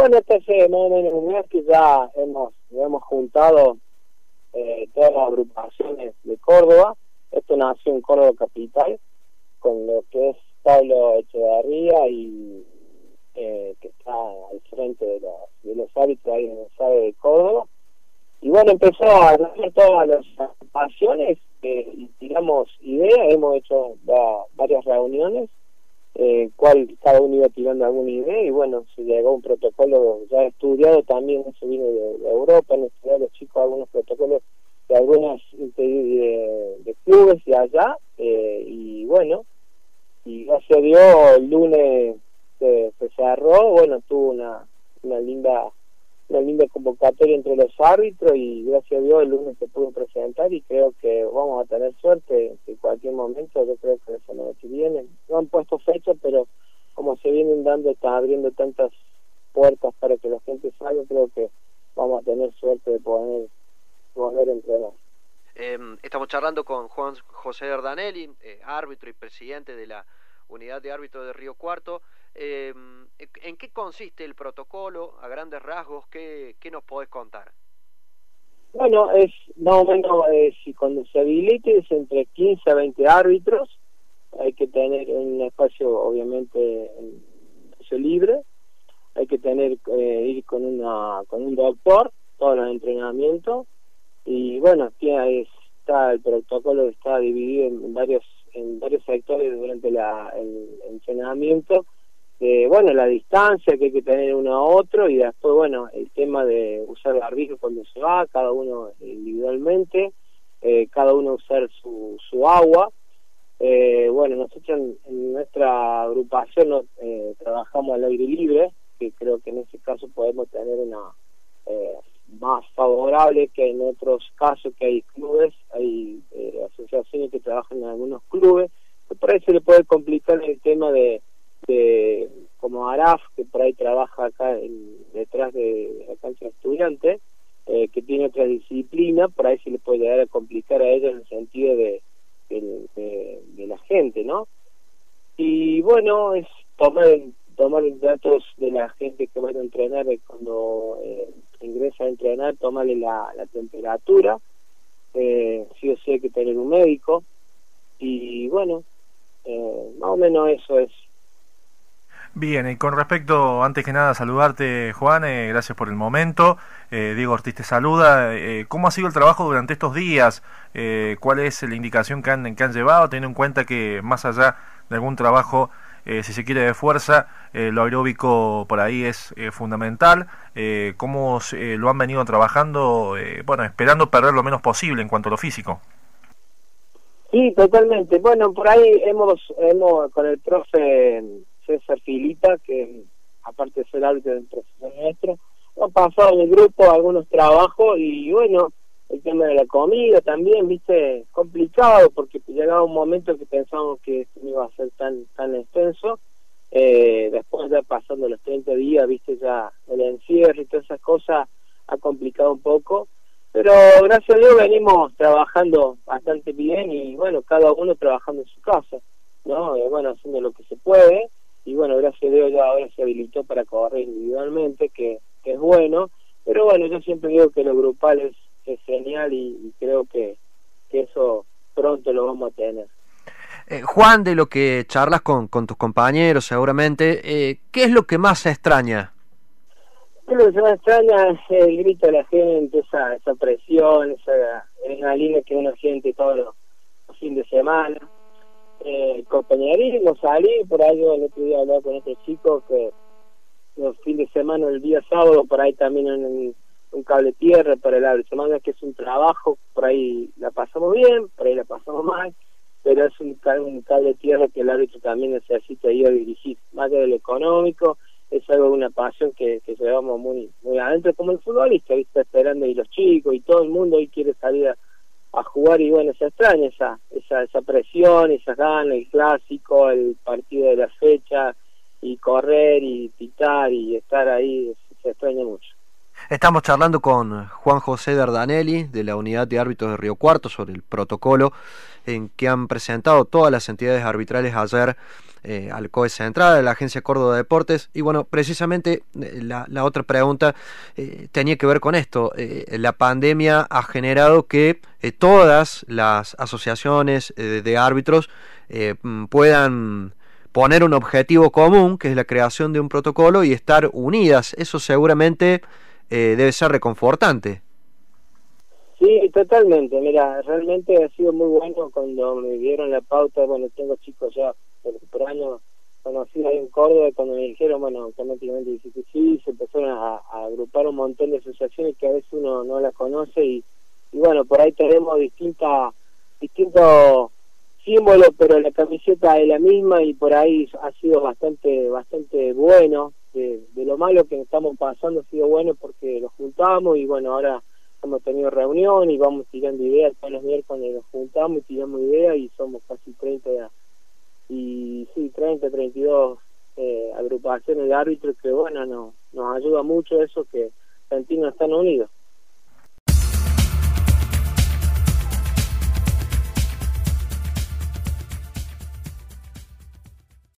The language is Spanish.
Bueno, este es más o menos un mes que ya hemos, hemos juntado eh, todas las agrupaciones de Córdoba. Esto nació en Córdoba Capital, con lo que es Pablo Echevarría y eh, que está al frente de los, de los hábitos ahí en el SABE de Córdoba. Y bueno, empezó a hacer todas las agrupaciones eh, y ideas, hemos hecho varias reuniones eh, cual cada uno iba tirando alguna idea y bueno, se llegó a un protocolo ya estudiado también, eso vino de, Europa, han estudiado los chicos algunos protocolos de algunas de, clubes y allá eh, y bueno, y ya se dio el lunes se, se cerró, bueno, tuvo una, una linda una linda convocatoria entre los árbitros y gracias a Dios el lunes se pudo presentar y creo que vamos a tener suerte en cualquier momento, yo creo que eso no que viene. No han puesto fecha, pero como se vienen dando, están abriendo tantas puertas para que la gente salga, creo que vamos a tener suerte de poder, poder entrenar. Eh, estamos charlando con Juan José Ardanelli, eh, árbitro y presidente de la unidad de árbitro de Río Cuarto. Eh, ¿En qué consiste el protocolo a grandes rasgos? ¿Qué, qué nos podés contar? Bueno, es más o menos, eh, si cuando se habilite es entre 15 a 20 árbitros, hay que tener un espacio, obviamente, libre, hay que tener, eh, ir con, una, con un doctor, todos los entrenamientos, y bueno, está el protocolo está dividido en varios en varios sectores durante la, el entrenamiento eh, bueno, la distancia que hay que tener uno a otro y después, bueno, el tema de usar barbijo cuando se va, cada uno individualmente, eh, cada uno usar su, su agua. Eh, bueno, nosotros en, en nuestra agrupación no, eh, trabajamos al aire libre, que creo que en ese caso podemos tener una eh, más favorable que en otros casos que hay clubes, hay asociaciones que trabajan en algunos clubes, que por ahí se le puede complicar el tema de de como Araf, que por ahí trabaja acá detrás de la cancha de estudiantes, eh, que tiene otra disciplina, por ahí se le puede llegar a complicar a ellos en el sentido de, la gente, ¿no? Y bueno, es tomar, tomar datos de la gente que va a entrenar cuando eh, ingresa a entrenar, tomarle la, la temperatura, eh, sí o sí hay que tener un médico, y bueno, eh, más o menos eso es Bien, y con respecto, antes que nada, saludarte, Juan, eh, gracias por el momento. Eh, Diego Ortiz te saluda. Eh, ¿Cómo ha sido el trabajo durante estos días? ¿Cuál es la indicación que han, que han llevado, teniendo en cuenta que más allá de algún trabajo, si se quiere, de fuerza, lo aeróbico por ahí es fundamental? ¿Cómo lo han venido trabajando? bueno, esperando perder lo menos posible en cuanto a lo físico. Sí, totalmente. Bueno, por ahí hemos, hemos con el profe César Filita, que aparte de ser árbitro del profesor nuestro, ha pasado en el grupo algunos trabajos y bueno, el tema de la comida también, viste, complicado porque llegaba un momento que pensábamos que no iba a ser tan tan extenso, eh, después ya pasando los 30 días, viste, ya el encierro y todas esas cosas ha complicado un poco, pero gracias a Dios venimos trabajando bastante bien y bueno, cada uno trabajando en su casa, ¿no? Eh, bueno, haciendo lo que se puede y bueno, gracias a Dios ya ahora se habilitó para correr individualmente, que, es bueno, pero bueno, yo siempre digo que lo grupal es, genial y, creo que, eso pronto lo vamos a tener. Eh, Juan, de lo que charlas con, con tus compañeros seguramente, eh, ¿qué es lo que más se extraña? Lo que más extraña es el grito de la gente, esa, esa presión, esa adrenalina que uno siente todos los fines de semana eh, compañerismo, salí, por ahí el otro día hablaba con otro chico que los fines de semana, el día sábado, por ahí también en un cable tierra para el árbitro, semana que es un trabajo, por ahí la pasamos bien, por ahí la pasamos mal, pero es un, un cable tierra que el árbitro también necesita ir a dirigir, más de lo económico, es algo de una pasión que, que llevamos muy muy adentro como el futbolista, ¿viste? esperando y los chicos y todo el mundo hoy quiere salir a a jugar y bueno, se extraña esa, esa, esa presión, esa gana, el clásico, el partido de la fecha y correr y pitar y estar ahí, se extraña mucho. Estamos charlando con Juan José Dardanelli de la Unidad de Árbitros de Río Cuarto sobre el protocolo en que han presentado todas las entidades arbitrales ayer eh, al COE Central, a la Agencia Córdoba de Deportes. Y bueno, precisamente eh, la, otra pregunta eh, tenía que ver con esto. la pandemia ha generado que todas las asociaciones de árbitros mm, puedan poner un objetivo común, que es la creación de un protocolo, y estar unidas. Eso seguramente debe ser reconfortante. Sí, totalmente. Mira, realmente ha sido muy bueno cuando me dieron la pauta. Bueno, tengo chicos ya por, años conocidos en Córdoba cuando me dijeron, bueno, automáticamente dije que sí, se empezaron a, agrupar un montón de asociaciones que a veces uno no las conoce y, y bueno, por ahí tenemos distintas distintos símbolos, pero la camiseta es la misma y por ahí ha sido bastante bastante bueno. De, de lo malo que estamos pasando ha sido bueno porque nos juntamos y bueno, ahora hemos tenido reunión y vamos tirando ideas todos los miércoles nos juntamos y tiramos ideas y somos casi 30 y sí 30 32 eh, agrupaciones de árbitros que bueno no, nos ayuda mucho eso que Argentina están unidos